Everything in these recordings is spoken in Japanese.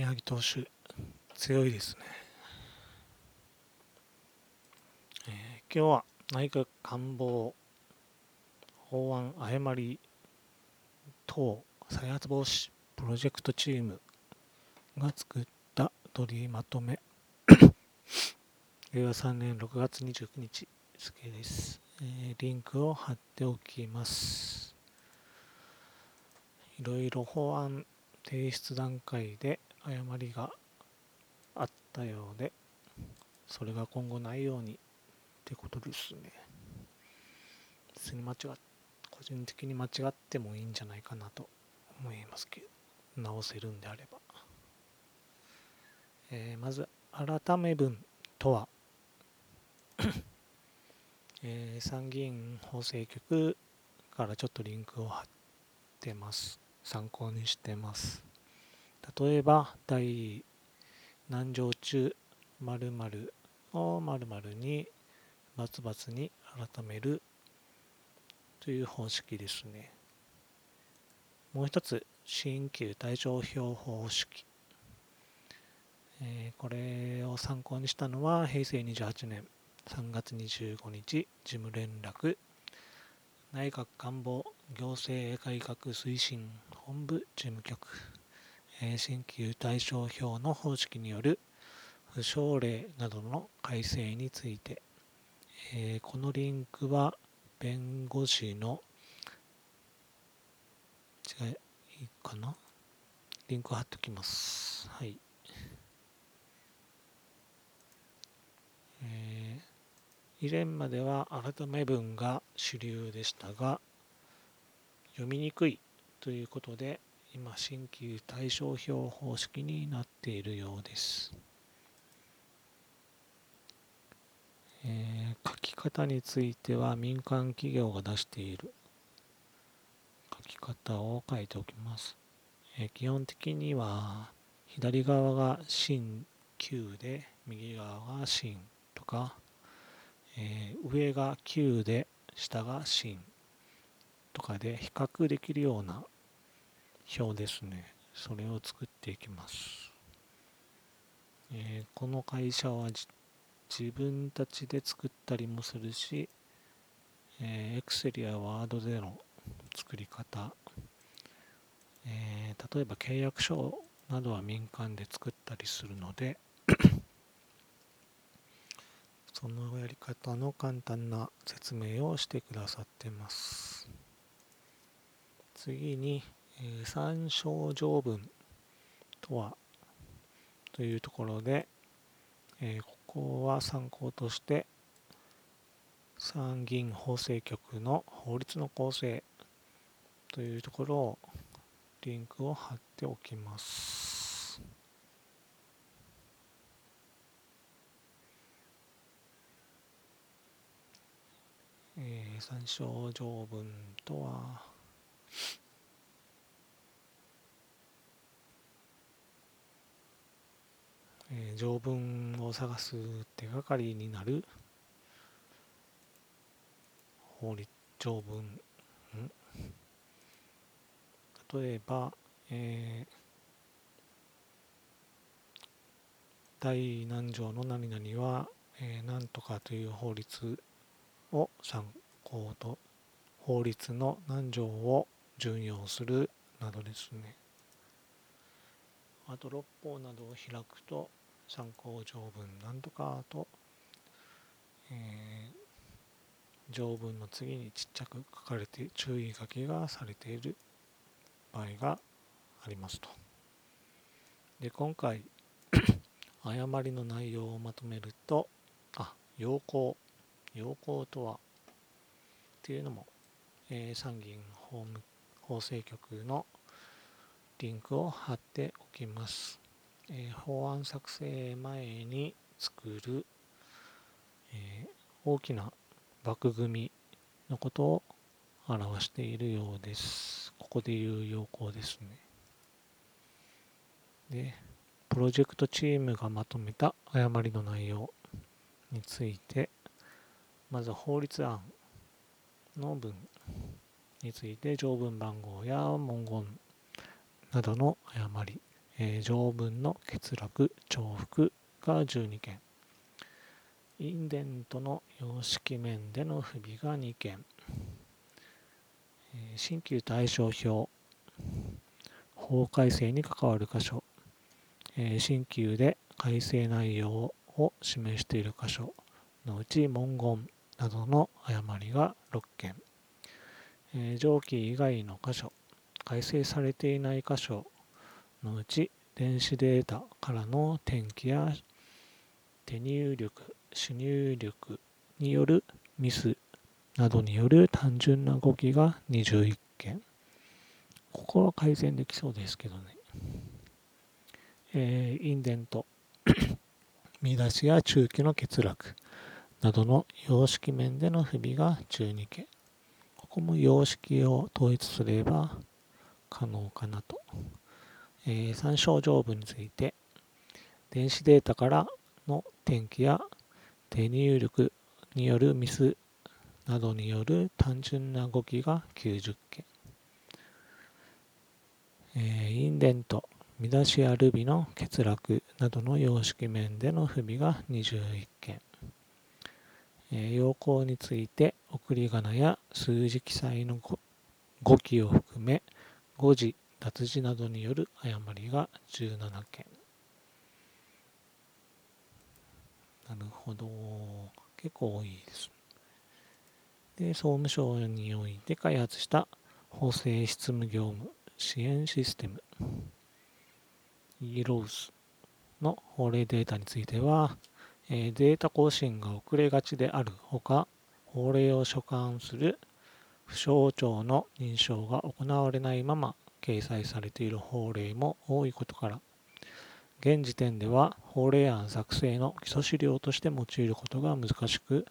宮城投手、強いですね。えー、今日は内閣官房法案誤り等再発防止プロジェクトチームが作った取りまとめ。令和3年6月29日付です、えー、リンクを貼っておきます。いろいろ法案提出段階で誤りがあったようでそれが今後ないようにってことですね。別に間違個人的に間違ってもいいんじゃないかなと思いますけど直せるんであれば、えー、まず改め文とは えー、参議院法制局からちょっとリンクを貼ってます。参考にしてます。例えば第何条中〇〇を〇〇にバツバツに改めるという方式ですね。もう一つ新旧対照表方式、え、これを参考にしたのは平成28年3月25日事務連絡。内閣官房行政改革推進本部事務局、え、新旧対照表の方式による不奨励などの改正について、え、このリンクは弁護士の違いいいかな？リンク貼っておきます。はい。え以前までは改め文が主流でしたが読みにくいということで今新旧対照表方式になっているようです、えー、書き方については民間企業が出している。書き方を書いておきます、えー、基本的には左側が新旧で右側が新とかえー、上が9で下が芯とかで比較できるような表ですね。それを作っていきます、えー、この会社は自分たちで作ったりもするし、えー、Excel や Word での作り方、えー、例えば契約書などは民間で作ったりするので そのやり方の簡単な説明をしてくださってます。次に、えー、参照条文とはというところで、えー、ここは参考として参議院法制局の法律の構成というところをリンクを貼っておきます。えー、参照条文とは、えー、条文を探す手がかりになる？法律条文？例えば、えー、第何条の何々は、えー、何とかという法律を参考と。法律の何条を順用するなどですね。あと六法などを開くと参考条文なんとかと、えー、条文の次にちっちゃく書かれて注意書きがされている場合がありますと。で今回 誤りの内容をまとめるとあ要項要項とはっていうのも、えー、参議院法務法制局のリンクを貼っておきます。えー、法案作成前に作る、えー、大きな枠組みのことを表しているようです。ここでいう要項ですね。で、プロジェクトチームがまとめた誤りの内容についてまず法律案の文について条文番号や文言などの誤り、えー、条文の欠落、重複が12件、インデントの様式面での不備が2件、えー、新旧対象表、法改正に関わる箇所、えー、新旧で改正内容を示している箇所。のうち文言などの誤りが6件、えー、上記以外の箇所、改正されていない箇所のうち電子データからの転記や手入力、主入力によるミスなどによる単純な動きが21件。ここは改善できそうですけどね。えー、インデント、見出しや中期の欠落などの様式面での不備が12件。ここも様式を統一すれば可能かなと。えー、参照条文について、電子データからの転記や手入力によるミスなどによる単純な動きが90件。えー、インデント、見出しやルビの欠落などの様式面での不備が21件。えー、要項について送り仮名や数字記載の語記を含め誤字、脱字などによる誤りが17件。なるほど。結構多いです。で、総務省において開発した法制執務業務支援システム e-rose の法令データについては、データ更新が遅れがちであるほか、法令を所管する不省庁の認証が行われないまま掲載されている法令も多いことから、現時点では法令案作成の基礎資料として用いることが難しく、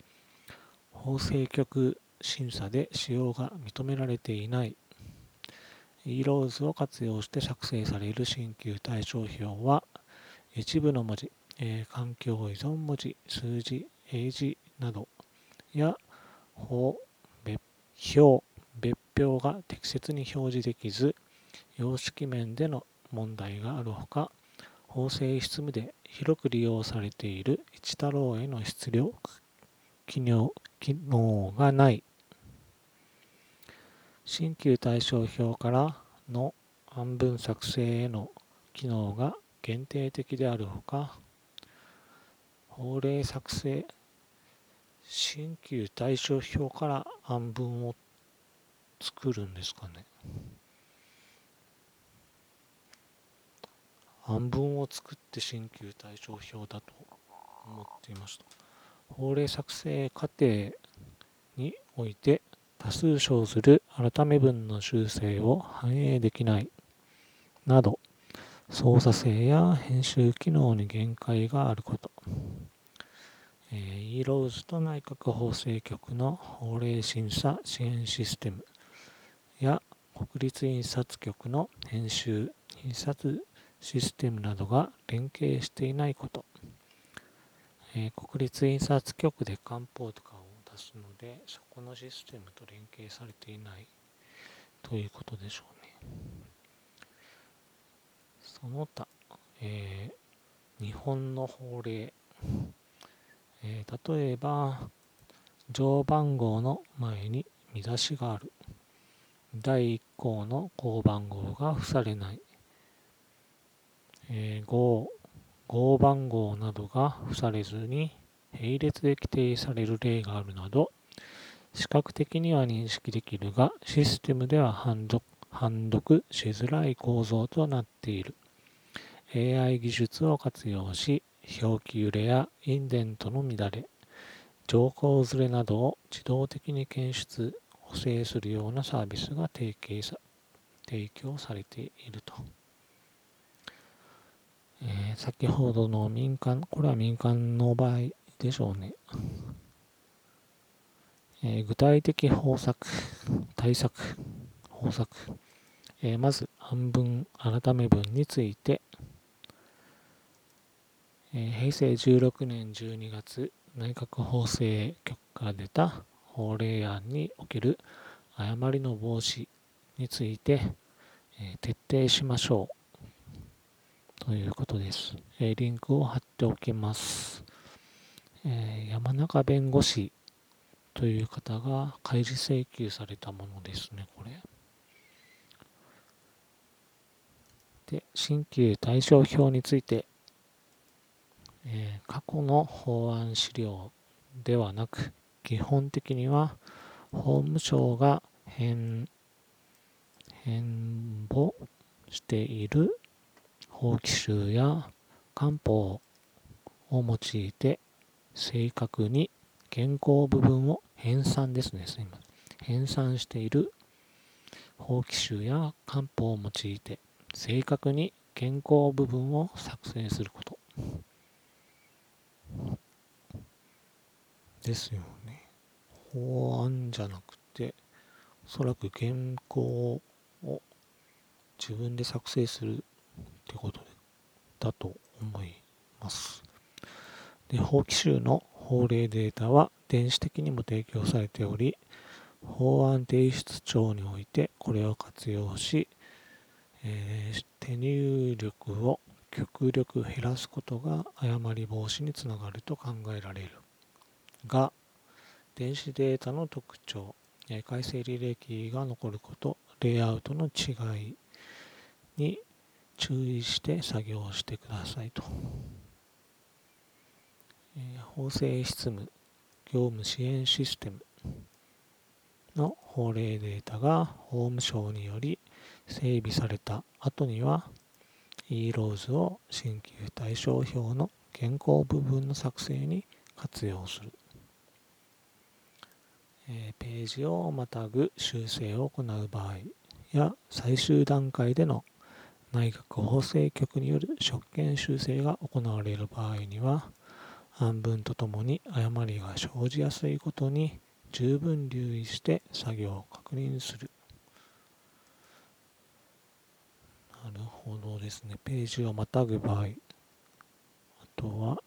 法制局審査で使用が認められていない e-rose を活用して作成される新旧対照表は一部の文字、えー、環境依存文字、数字、英字などや法、別表、別表が適切に表示できず、様式面での問題があるほか、法制執務で広く利用されている一太郎への出力機能機能がない。新旧対象表からの案文作成への機能が限定的であるほか法令作成新旧対象表から案文を作るんですかね。案文を作って新旧対象表だと思っていました。法令作成過程において多数生ずる改め文の修正を反映できないなど操作性や編集機能に限界があること。え、e-rose と内閣法制局の法令審査支援システムや国立印刷局の編集印刷システムなどが連携していないこと、えー、国立印刷局で漢方とかを出すので、そこのシステムと連携されていないということでしょうね。その他、えー、日本の法令、えー、例えば、上番号の前に見出しがある。第1項の項番号が付されない。えー、号、号番号などが付されずに並列で規定される例があるなど、視覚的には認識できるが、システムでは判読判読しづらい構造となっている。AI 技術を活用し、表記揺れやインデントの乱れ、情報ずれなどを自動的に検出、補正するようなサービスが提携さ提供されていると。えー、先ほどの民間、これは民間の場合でしょうね。えー、具体的方策、対策、方策。えー、まず、半分改め文について、え平成16年12月、内閣法制局から出た法令案における誤りの防止について、え徹底しましょうということです。えー、リンクを貼っておきます。えー、山中弁護士という方が開示請求されたものですね、これ。で、新旧対象表について、えー、過去の法案資料ではなく、基本的には法務省が変変簿している法規集や漢方を用いて正確に原稿部分を編纂ですね、すみません。編纂している法規集や漢方を用いて正確に原稿部分を作成すること。ですよね。法案じゃなくて、おそらく原稿を自分で作成するってことだと思います。で、法規集の法令データは電子的にも提供されており、法案提出庁においてこれを活用し、えー、手入力を極力減らすことが誤り防止につながると考えられるが電子データの特徴改正履歴が残ることレイアウトの違いに注意して作業をしてくださいと、え法制執務業務支援システムの法令データが法務省により整備された後には e-rose を新旧対象表の原稿部分の作成に活用する、えー、ページをまたぐ修正を行う場合や最終段階での内閣法制局による職権修正が行われる場合には案文とともに誤りが生じやすいことに十分留意して作業を確認するなるほどですね。ページをまたぐ場合、あとは、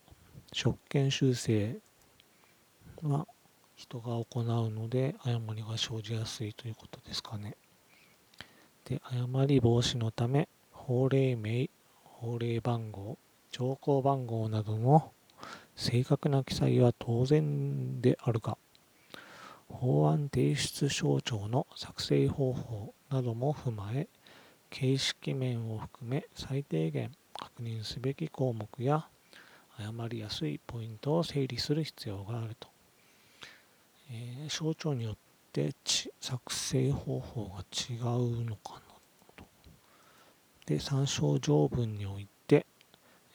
職権修正は人が行うので誤りが生じやすいということですかね。で、誤り防止のため、法令名、法令番号、条項番号などの正確な記載は当然であるが、法案提出省庁の作成方法なども踏まえ、形式面を含め最低限確認すべき項目や誤りやすいポイントを整理する必要があると。えー、省庁によって作成方法が違うのかな？で、参照条文において、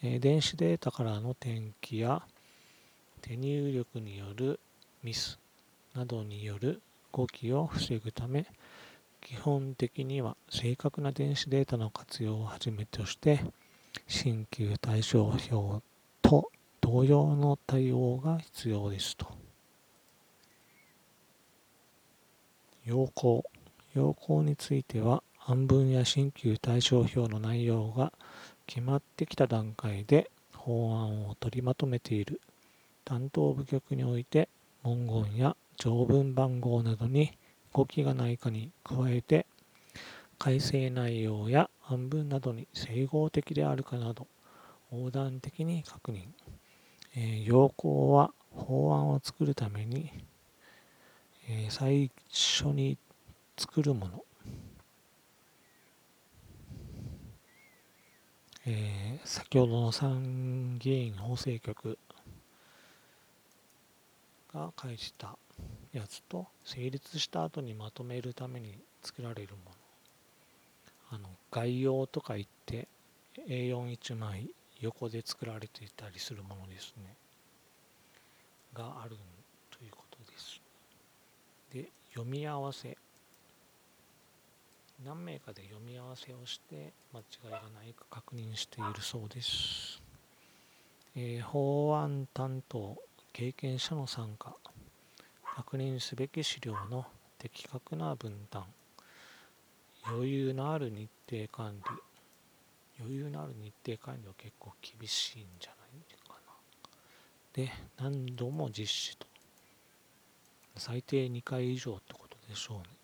え、電子データからの転記や手入力によるミスなどによる誤記を防ぐため、基本的には正確な電子データの活用をはじめとして新旧対象表と同様の対応が必要ですと。要項要項については案文や新旧対象表の内容が決まってきた段階で法案を取りまとめている。担当部局において文言や条文番号などに動きがないかに加えて改正内容や案文などに整合的であるかなど横断的に確認、えー、要項は法案を作るために、えー、最初に作るもの、えー、先ほどの参議院法制局が書いたやつと成立した後にまとめるために作られるもの。あの概要とか言って A41 枚横で作られていたりするものですね。があるということです。で読み合わせ。何名かで読み合わせをして間違いがないか確認しているそうです、えー、法案担当経験者の参加。確認すべき資料の的確な分担。余裕のある日程管理。余裕のある日程管理は結構厳しいんじゃないかな。で何度も実施と。最低2回以上ってことでしょうね。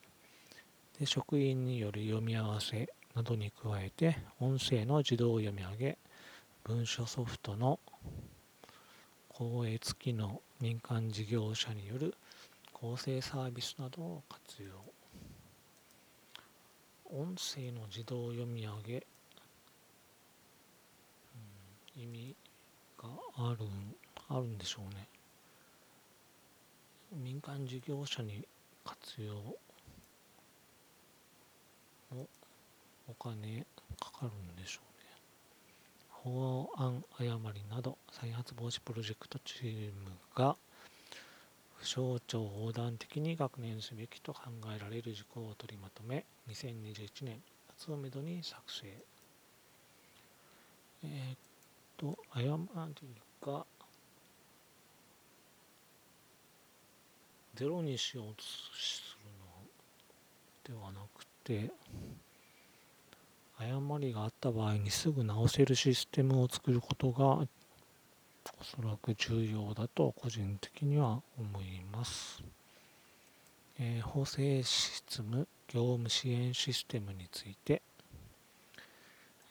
で職員による読み合わせなどに加えて音声の自動読み上げ文書ソフトの光悦機能民間事業者による構成サービスなどを活用。音声の自動読み上げ、うん、意味があるあるんでしょうね。民間事業者に活用のお金かかるんでしょうね。法案誤りなど再発防止プロジェクトチームが不省庁横断的に学年すべきと考えられる事項を取りまとめ2021年夏をめどに作成。えー、っと誤りがゼロにしようとするのではなくて誤りがあった場合にすぐ直せるシステムを作ることがおそらく重要だと個人的には思います。えー、法制システム業務支援システムについて、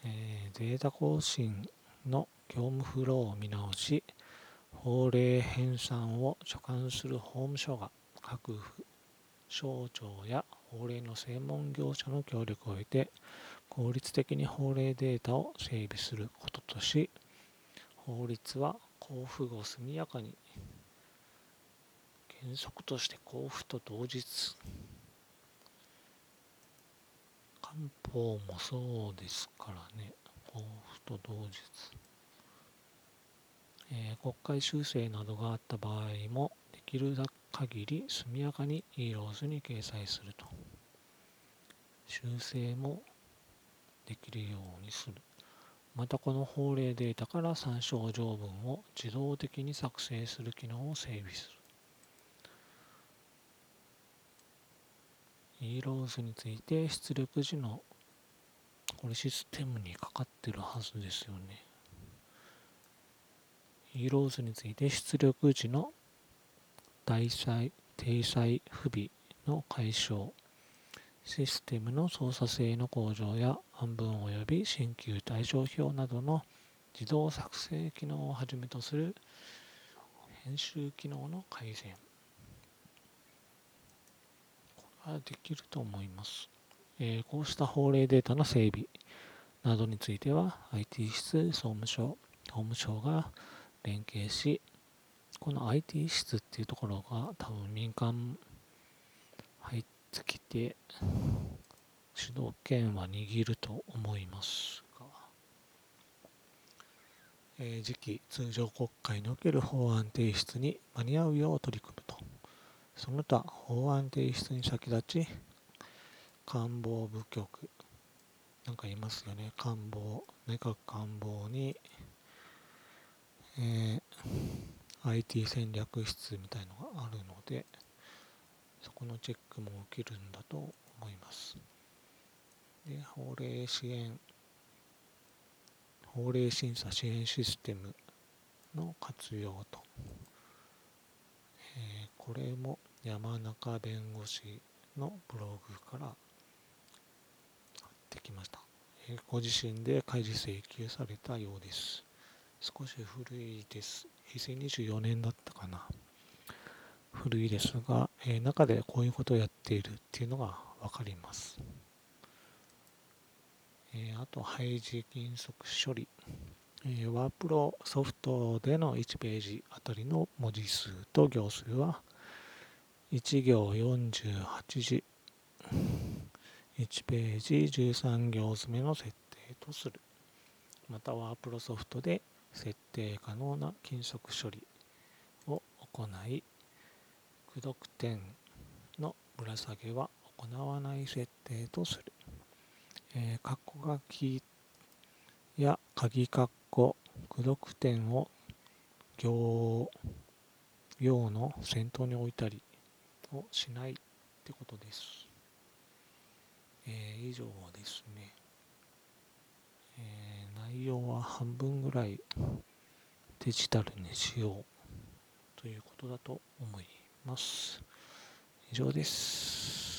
えー、データ更新の業務フローを見直し、法令編纂を所管する法務省が各府省庁や法令の専門業者の協力を得て効率的に法令データを整備することとし法律は交付後速やかに原則として交付と同日漢方もそうですからね。交付と同日、えー、国会修正などがあった場合もできる限り速やかに e ローズに掲載すると。修正もできるようにする。またこの法令データから参照条文を自動的に作成する機能を整備する。eLows について出力時のこれシステムにかかってるはずですよね。eLows について出力時の大災体裁不備の解消。システムの操作性の向上や半分及び新旧対象表などの自動作成機能をはじめとする編集機能の改善。これはできると思います、えー、こうした法令データの整備などについては IT 室総務省法務省が連携しこの IT 室っていうところが多分民間入っつけて主導権は握ると思いますが、えー、次期通常国会における法案提出に間に合うよう取り組むと。その他法案提出に先立ち官房部局なんかいますよね。官房内閣官房に、えー、IT 戦略室みたいのがあるのでそこのチェックも受けるんだと思います。で、法令支援、法令審査支援システムの活用と、えー、これも山中弁護士のブログからできました。ご自身で開示請求されたようです。少し古いです。平成24年だったかな。古いですが、え、中でこういうことをやっているっていうのが分かります。え、あと、配置金属処理。え、ワープロソフトでの1ページあたりの文字数と行数は1行48字1ページ13行詰めの設定とするまたワープロソフトで設定可能な金属処理を行い駆読点のぶら下げは行わない設定とする。えー、括弧書きや鍵括弧、駆読点を行行の先頭に置いたりをしないってことです。えー、以上ですね。えー、内容は半分ぐらいデジタルにしようということだと思います。ます。以上です。